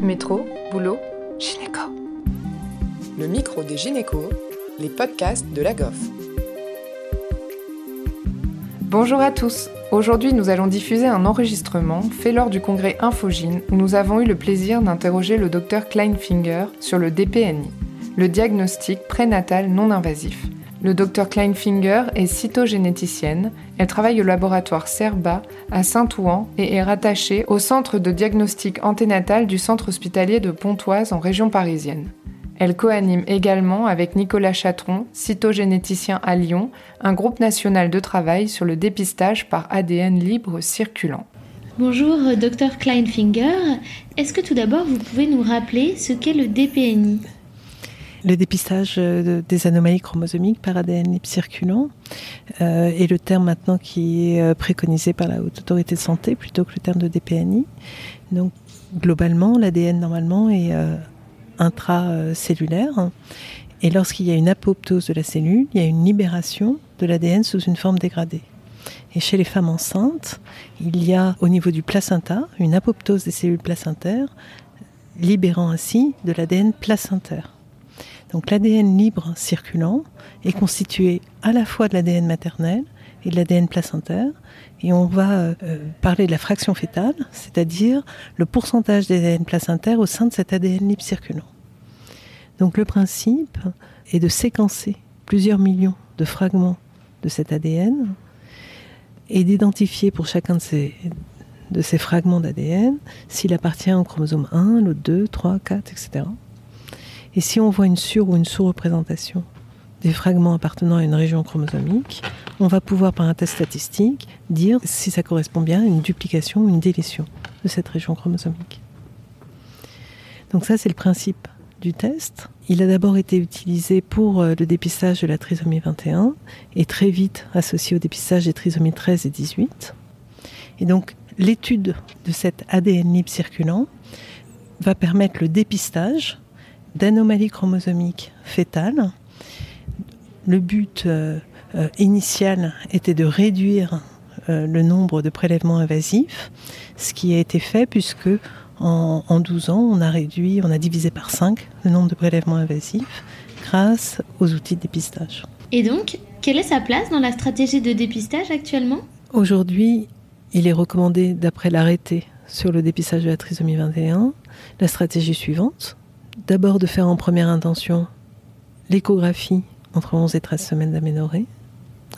Métro, boulot, gynéco. Le micro des gynécos, les podcasts de la GOF. Bonjour à tous. Aujourd'hui, nous allons diffuser un enregistrement fait lors du congrès Infogine où nous avons eu le plaisir d'interroger le docteur Kleinfinger sur le DPNI, le diagnostic prénatal non invasif. Le docteur Kleinfinger est cytogénéticienne. Elle travaille au laboratoire CERBA à Saint-Ouen et est rattachée au centre de diagnostic anténatal du centre hospitalier de Pontoise en région parisienne. Elle coanime également avec Nicolas Chatron, cytogénéticien à Lyon, un groupe national de travail sur le dépistage par ADN libre circulant. Bonjour, docteur Kleinfinger. Est-ce que tout d'abord vous pouvez nous rappeler ce qu'est le DPNI le dépistage euh, des anomalies chromosomiques par ADN circulant euh, est le terme maintenant qui est euh, préconisé par la Haute Autorité de Santé plutôt que le terme de DPNI. Donc globalement, l'ADN normalement est intracellulaire et lorsqu'il y a une apoptose de la cellule, il y a une libération de l'ADN sous une forme dégradée. Et chez les femmes enceintes, il y a au niveau du placenta une apoptose des cellules placentaires, libérant ainsi de l'ADN placentaire. Donc l'ADN libre circulant est constitué à la fois de l'ADN maternel et de l'ADN placentaire. Et on va euh, parler de la fraction fétale, c'est-à-dire le pourcentage d'ADN placentaire au sein de cet ADN libre circulant. Donc le principe est de séquencer plusieurs millions de fragments de cet ADN et d'identifier pour chacun de ces, de ces fragments d'ADN s'il appartient au chromosome 1, l'autre 2, 3, 4, etc. Et si on voit une sur- ou une sous-représentation des fragments appartenant à une région chromosomique, on va pouvoir, par un test statistique, dire si ça correspond bien à une duplication ou une délétion de cette région chromosomique. Donc ça, c'est le principe du test. Il a d'abord été utilisé pour euh, le dépistage de la trisomie 21 et très vite associé au dépistage des trisomies 13 et 18. Et donc, l'étude de cet ADN libre circulant va permettre le dépistage d'anomalies chromosomiques fétales. Le but euh, euh, initial était de réduire euh, le nombre de prélèvements invasifs, ce qui a été fait puisque en, 12 ans, on a réduit, on a divisé par 5 le nombre de prélèvements invasifs grâce aux outils de dépistage. Et donc, quelle est sa place dans la stratégie de dépistage actuellement? Aujourd'hui, il est recommandé, d'après l'arrêté sur le dépistage de la trisomie 21, la stratégie suivante d'abord de faire en première intention l'échographie entre 11 et 13 semaines d'aménorrhée,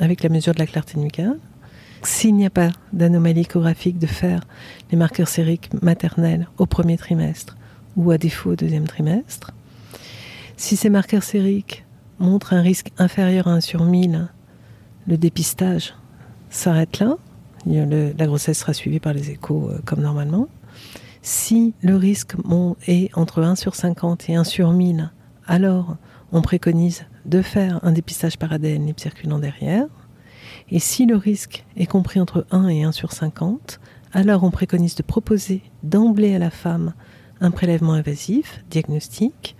avec la mesure de la clarté nucléaire. S'il n'y a pas d'anomalie échographique, de faire les marqueurs sériques maternels au premier trimestre ou à défaut au deuxième trimestre. Si ces marqueurs sériques montrent un risque inférieur à 1 sur 1000, le dépistage s'arrête là. La grossesse sera suivie par les échos euh, comme normalement. Si le risque est entre 1 sur 50 et 1 sur 1000, alors on préconise de faire un dépistage par ADN circulant derrière. Et si le risque est compris entre 1 et 1 sur 50, alors on préconise de proposer d'emblée à la femme un prélèvement invasif, diagnostic.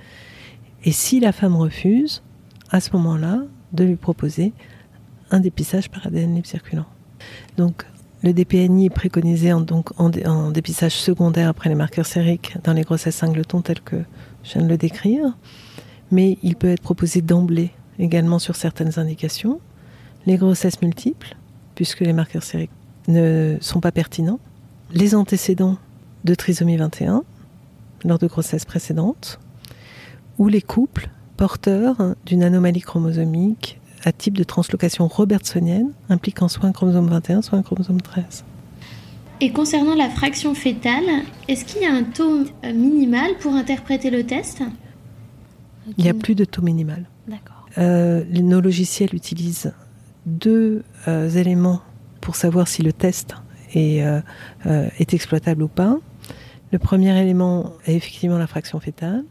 Et si la femme refuse, à ce moment-là, de lui proposer un dépistage par ADN circulant. Donc le DPNI est préconisé en, donc, dépistage secondaire après les marqueurs sériques dans les grossesses singletons telles que je viens de le décrire, mais il peut être proposé d'emblée également sur certaines indications. Les grossesses multiples, puisque les marqueurs sériques ne sont pas pertinents. Les antécédents de trisomie 21 lors de grossesses précédentes, ou les couples porteurs d'une anomalie chromosomique à type de translocation robertsonienne impliquant soit un chromosome 21, soit un chromosome 13. Et concernant la fraction fétale, est-ce qu'il y a un taux euh, minimal pour interpréter le test? Il n'y a plus de taux minimal. D'accord. Euh, nos logiciels utilisent deux euh, éléments pour savoir si le test est, est exploitable ou pas. Le premier élément est effectivement la fraction fétale.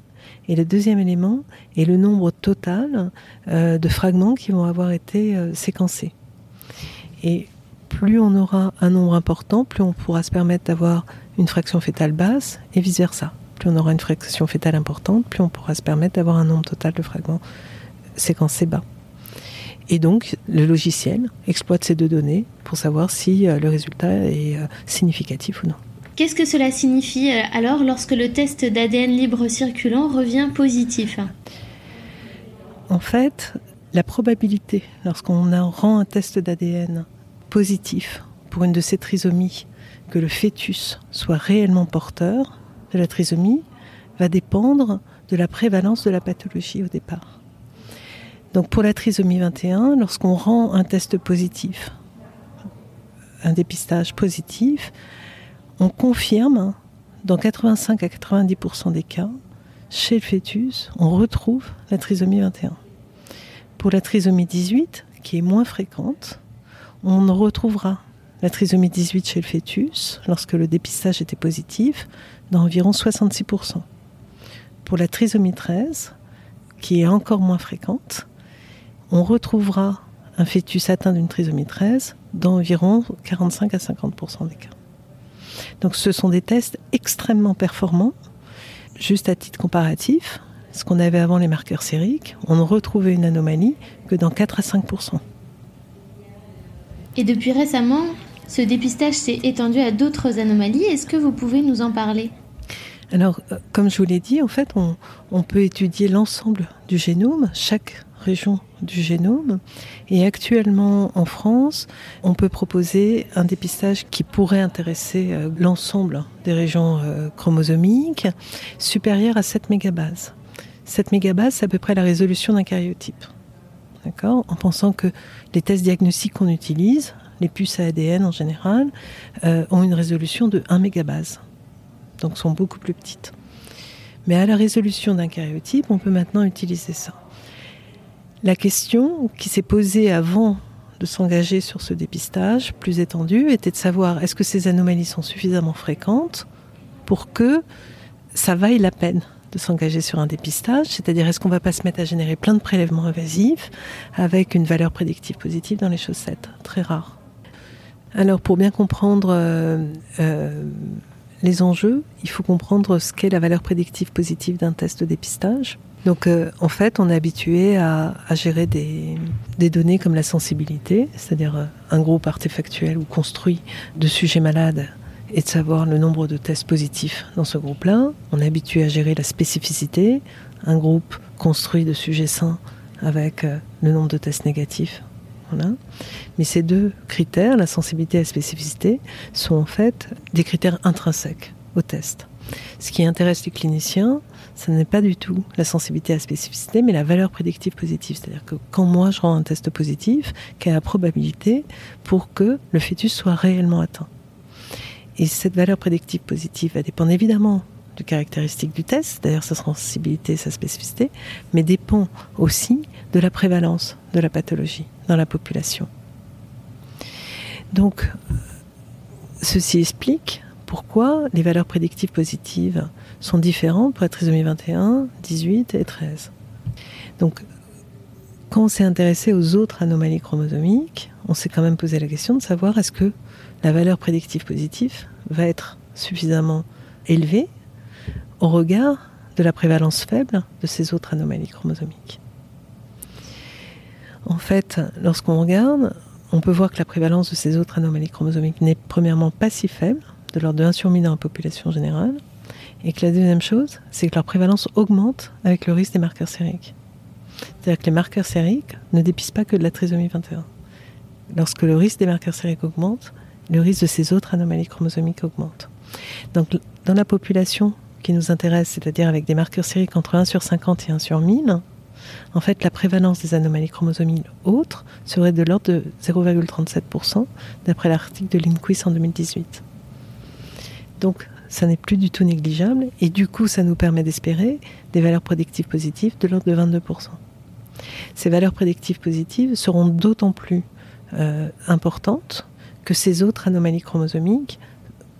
Et le deuxième élément est le nombre total euh, de fragments qui vont avoir été euh, séquencés. Et plus on aura un nombre important, plus on pourra se permettre d'avoir une fraction fétale basse et vice-versa. Plus on aura une fraction fétale importante, plus on pourra se permettre d'avoir un nombre total de fragments séquencés bas. Et donc, le logiciel exploite ces deux données pour savoir si euh, le résultat est significatif ou non. Qu'est-ce que cela signifie euh, alors lorsque le test d'ADN libre circulant revient positif En fait, la probabilité, lorsqu'on rend un test d'ADN positif pour une de ces trisomies, que le fœtus soit réellement porteur de la trisomie, va dépendre de la prévalence de la pathologie au départ. Donc pour la trisomie 21, lorsqu'on rend un test positif, un dépistage positif, on confirme dans 85 à 90% des cas, chez le fœtus, on retrouve la trisomie 21. Pour la trisomie 18, qui est moins fréquente, on retrouvera la trisomie 18 chez le fœtus, lorsque le dépistage était positif, dans environ 66%. Pour la trisomie 13, qui est encore moins fréquente, on retrouvera un fœtus atteint d'une trisomie 13 dans environ 45 à 50% des cas. Donc ce sont des tests extrêmement performants. Juste à titre comparatif, ce qu'on avait avant les marqueurs sériques, on ne retrouvait une anomalie que dans 4 à 5%. Et depuis récemment, ce dépistage s'est étendu à d'autres anomalies. Est-ce que vous pouvez nous en parler? Alors, euh, comme je vous l'ai dit, en fait, on, peut étudier l'ensemble du génome, chaque région du génome. Et actuellement, en France, on peut proposer un dépistage qui pourrait intéresser euh, l'ensemble des régions euh, chromosomiques supérieur à 7 mégabases. 7 mégabases, c'est à peu près la résolution d'un karyotype. D'accord? En pensant que les tests diagnostiques qu'on utilise, les puces à ADN en général, ont une résolution de 1 mégabase. Donc sont beaucoup plus petites. Mais à la résolution d'un karyotype, on peut maintenant utiliser ça. La question qui s'est posée avant de s'engager sur ce dépistage plus étendu était de savoir est-ce que ces anomalies sont suffisamment fréquentes pour que ça vaille la peine de s'engager sur un dépistage, c'est-à-dire est-ce qu'on va pas se mettre à générer plein de prélèvements invasifs avec une valeur prédictive positive dans les chaussettes, très rare. Alors pour bien comprendre euh, euh, les enjeux, il faut comprendre ce qu'est la valeur prédictive positive d'un test de dépistage. Donc euh, en fait, on est habitué à, gérer des, données comme la sensibilité, c'est-à-dire euh, un groupe artefactuel ou construit de sujets malades et de savoir le nombre de tests positifs dans ce groupe-là. On est habitué à gérer la spécificité, un groupe construit de sujets sains avec euh, le nombre de tests négatifs. Mais ces deux critères, la sensibilité et la spécificité, sont en fait des critères intrinsèques au test. Ce qui intéresse les cliniciens, ce n'est pas du tout la sensibilité à la spécificité, mais la valeur prédictive positive. C'est-à-dire que quand moi je rends un test positif, quelle est la probabilité pour que le fœtus soit réellement atteint? Et cette valeur prédictive positive, elle dépend évidemment du caractéristique du test, d'ailleurs sa sensibilité, sa spécificité, mais dépend aussi de la prévalence de la pathologie dans la population. Donc, ceci explique pourquoi les valeurs prédictives positives sont différentes pour la trisomie 21, 18 et 13. Donc, quand on s'est intéressé aux autres anomalies chromosomiques, on s'est quand même posé la question de savoir est-ce que la valeur prédictive positive va être suffisamment élevée au regard de la prévalence faible de ces autres anomalies chromosomiques. En fait, lorsqu'on regarde, on peut voir que la prévalence de ces autres anomalies chromosomiques n'est premièrement pas si faible, de l'ordre de 1 sur 1000 dans la population générale. Et que la deuxième chose, c'est que leur prévalence augmente avec le risque des marqueurs sériques. C'est-à-dire que les marqueurs sériques ne dépistent pas que de la trisomie 21. Lorsque le risque des marqueurs sériques augmente, le risque de ces autres anomalies chromosomiques augmente. Donc, dans la population qui nous intéresse, c'est-à-dire avec des marqueurs sériques entre 1 sur 50 et 1 sur 1000, en fait, la prévalence des anomalies chromosomiques autres serait de l'ordre de 0,37%, d'après l'article de l'INQUIS en 2018. Donc, ça n'est plus du tout négligeable et du coup, ça nous permet d'espérer des valeurs prédictives positives de l'ordre de 22%. Ces valeurs prédictives positives seront d'autant plus euh, importantes que ces autres anomalies chromosomiques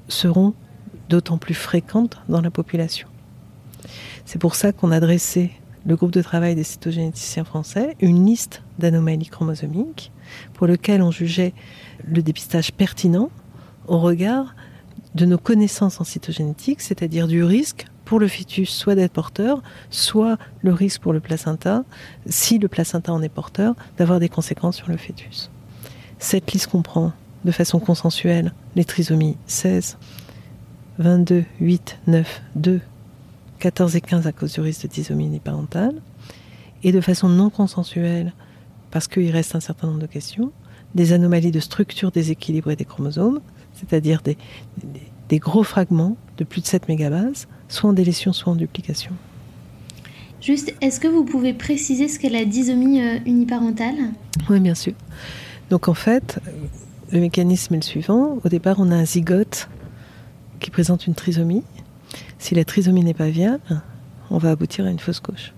seront d'autant plus fréquentes dans la population. C'est pour ça qu'on a dressé, le groupe de travail des cytogénéticiens français, une liste d'anomalies chromosomiques pour lequel on jugeait le dépistage pertinent au regard de nos connaissances en cytogénétique, c'est-à-dire du risque pour le fœtus soit d'être porteur, soit le risque pour le placenta, si le placenta en est porteur, d'avoir des conséquences sur le fœtus. Cette liste comprend de façon consensuelle les trisomies 16, 22, 8, 9, 2, 14 et 15 à cause du risque de trisomie uniparentale, et de façon non consensuelle, parce qu'il reste un certain nombre de questions, des anomalies de structure déséquilibrée des chromosomes, c'est-à-dire des, des, des, gros fragments de plus de 7 mégabases, soit en délétion, soit en duplication. Juste, est-ce que vous pouvez préciser ce qu'est la disomie euh, uniparentale? Oui, bien sûr. Donc en fait, le mécanisme est le suivant. Au départ, on a un zygote qui présente une trisomie. Si la trisomie n'est pas viable, on va aboutir à une fausse couche.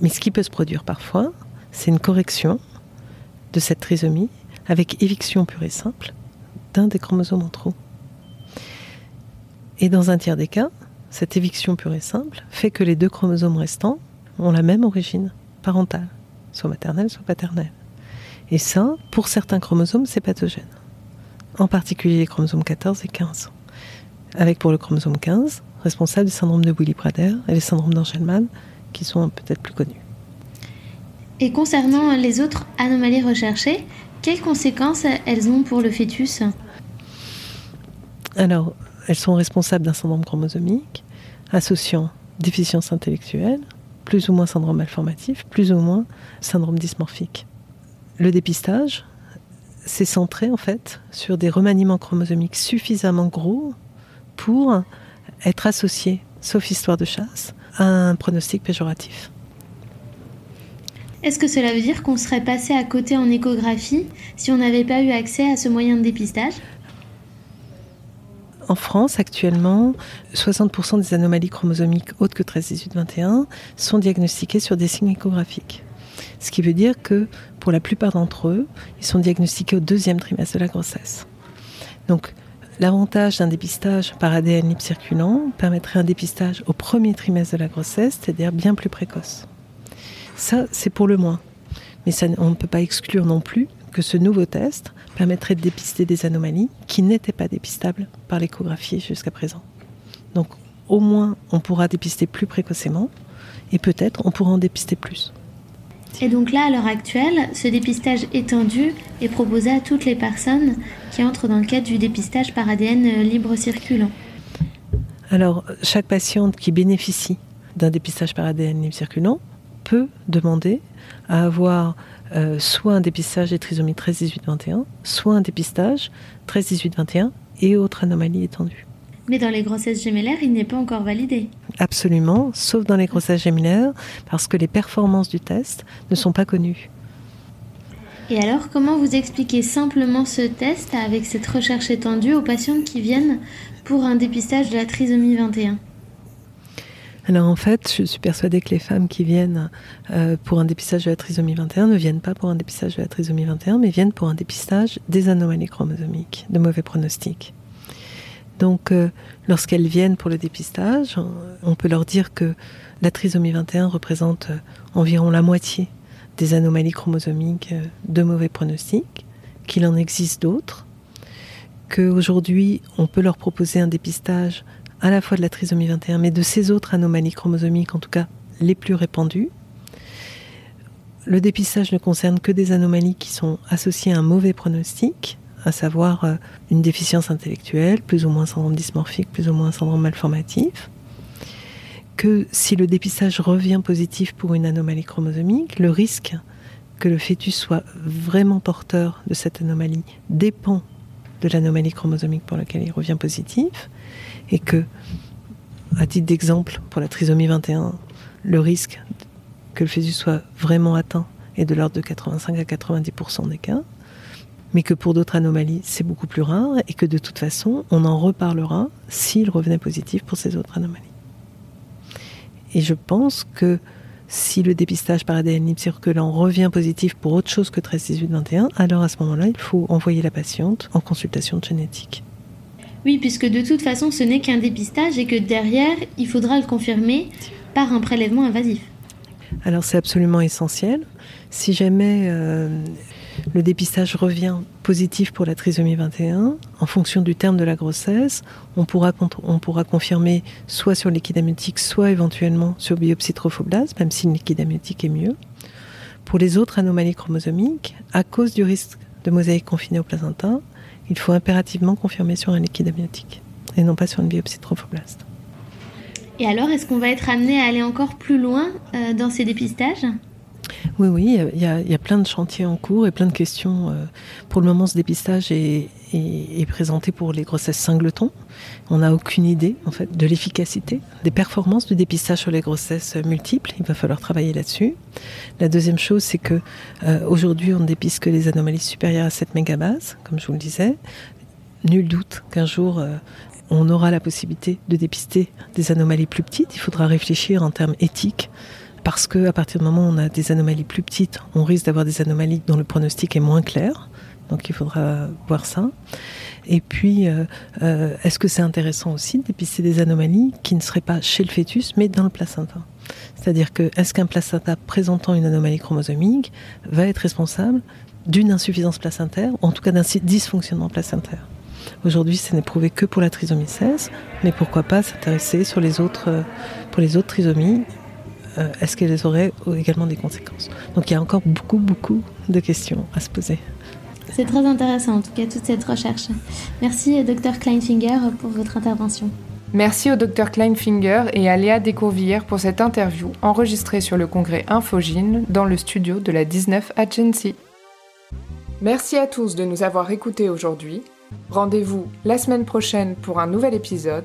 Mais ce qui peut se produire parfois, c'est une correction de cette trisomie avec éviction pure et simple d'un des chromosomes en trop. Et dans un tiers des cas, cette éviction pure et simple fait que les deux chromosomes restants ont la même origine parentale, soit maternelle, soit paternelle. Et ça, pour certains chromosomes, c'est pathogène. En particulier les chromosomes 14 et 15. Avec pour le chromosome 15, responsable du syndrome de Willy-Prader et les syndromes d'Angelman, qui sont peut-être plus connus. Et concernant les autres anomalies recherchées, quelles conséquences elles ont pour le fœtus? Alors, elles sont responsables d'un syndrome chromosomique associant déficience intellectuelle, plus ou moins syndrome malformatif, plus ou moins syndrome dysmorphique. Le dépistage, c'est centré en fait sur des remaniements chromosomiques suffisamment gros pour être associé, sauf histoire de chasse, à un pronostic péjoratif. Est-ce que cela veut dire qu'on serait passé à côté en échographie si on n'avait pas eu accès à ce moyen de dépistage? En France, actuellement, 60% des anomalies chromosomiques autres que 13, 18, 21 sont diagnostiquées sur des signes échographiques. Ce qui veut dire que pour la plupart d'entre eux, ils sont diagnostiqués au deuxième trimestre de la grossesse. Donc, l'avantage d'un dépistage par ADN libre circulant permettrait un dépistage au premier trimestre de la grossesse, c'est-à-dire bien plus précoce. Ça, c'est pour le moins. Mais on ne peut pas exclure non plus que ce nouveau test permettrait de dépister des anomalies qui n'étaient pas dépistables par l'échographie jusqu'à présent. Donc au moins on pourra dépister plus précocement et peut-être on pourra en dépister plus. Et donc là, à l'heure actuelle, ce dépistage étendu est proposé à toutes les personnes qui entrent dans le cadre du dépistage par ADN libre circulant. Alors, chaque patiente qui bénéficie d'un dépistage par ADN libre circulant peut demander à avoir euh, soit un dépistage des trisomies 13, 18, 21, soit un dépistage 13, 18, 21 et autres anomalies étendues. Mais dans les grossesses gémellaires, il n'est pas encore validé. Absolument, sauf dans les grossesses gémellaires, parce que les performances du test ne sont pas connues. Et alors, comment vous expliquez simplement ce test avec cette recherche étendue aux patientes qui viennent pour un dépistage de la trisomie 21 alors en fait, je suis persuadée que les femmes qui viennent euh, pour un dépistage de la trisomie 21 ne viennent pas pour un dépistage de la trisomie 21, mais viennent pour un dépistage des anomalies chromosomiques, de mauvais pronostics. Donc euh, lorsqu'elles viennent pour le dépistage, on peut leur dire que la trisomie 21 représente euh, environ la moitié des anomalies chromosomiques de mauvais pronostics, qu'il en existe d'autres, qu'aujourd'hui on peut leur proposer un dépistage à la fois de la trisomie 21, mais de ces autres anomalies chromosomiques, en tout cas les plus répandues. Le dépistage ne concerne que des anomalies qui sont associées à un mauvais pronostic, à savoir euh, une déficience intellectuelle, plus ou moins syndrome dysmorphique, plus ou moins syndrome malformatif. Que si le dépistage revient positif pour une anomalie chromosomique, le risque que le fœtus soit vraiment porteur de cette anomalie dépend de l'anomalie chromosomique pour laquelle il revient positif et que, à titre d'exemple, pour la trisomie 21, le risque que le fœtus soit vraiment atteint est de l'ordre de 85 à 90% des cas, mais que pour d'autres anomalies, c'est beaucoup plus rare et que de toute façon, on en reparlera s'il revenait positif pour ces autres anomalies. Et je pense que si le dépistage par ADN libre circulant revient positif pour autre chose que 13, 18, 21, alors à ce moment-là, il faut envoyer la patiente en consultation de génétique. Oui, puisque de toute façon, ce n'est qu'un dépistage et que derrière, il faudra le confirmer par un prélèvement invasif. Alors c'est absolument essentiel. Si jamais euh, le dépistage revient positif pour la trisomie 21, en fonction du terme de la grossesse, on pourra, on pourra confirmer soit sur liquide amniotique, soit éventuellement sur biopsie trophoblase, même si le liquide amniotique est mieux. Pour les autres anomalies chromosomiques, à cause du risque de mosaïque confinée au placenta, il faut impérativement confirmer sur un liquide amniotique. et non pas sur une biopsie de trophoblaste. Et alors, est-ce qu'on va être amené à aller encore plus loin euh, dans ces dépistages? Oui, oui, il y, a, plein de chantiers en cours et plein de questions. Euh, pour le moment, ce dépistage est, présenté pour les grossesses singletons. On n'a aucune idée, en fait, de l'efficacité, des performances du dépistage sur les grossesses multiples. Il va falloir travailler là-dessus. La deuxième chose, c'est que euh, aujourd'hui, on ne dépiste que les anomalies supérieures à 7 mégabases, comme je vous le disais. Nul doute qu'un jour, euh, on aura la possibilité de dépister des anomalies plus petites. Il faudra réfléchir en termes éthiques parce qu'à partir du moment où on a des anomalies plus petites, on risque d'avoir des anomalies dont le pronostic est moins clair. Donc il faudra voir ça. Et puis, euh, euh, est-ce que c'est intéressant aussi de des anomalies qui ne seraient pas chez le fœtus, mais dans le placenta? C'est-à-dire que est-ce qu'un placenta présentant une anomalie chromosomique va être responsable d'une insuffisance placentaire, ou en tout cas d'un dysfonctionnement placentaire? Aujourd'hui, ce n'est prouvé que pour la trisomie 16, mais pourquoi pas s'intéresser sur les autres, pour les autres trisomies euh, est-ce qu'elles auraient également des conséquences Donc il y a encore beaucoup, beaucoup de questions à se poser. C'est très intéressant en tout cas toute cette recherche. Merci Dr Kleinfinger pour votre intervention. Merci au Dr Kleinfinger et à Léa Découvillère pour cette interview enregistrée sur le congrès Infogine dans le studio de la 19 Agency. Merci à tous de nous avoir écoutés aujourd'hui. Rendez-vous la semaine prochaine pour un nouvel épisode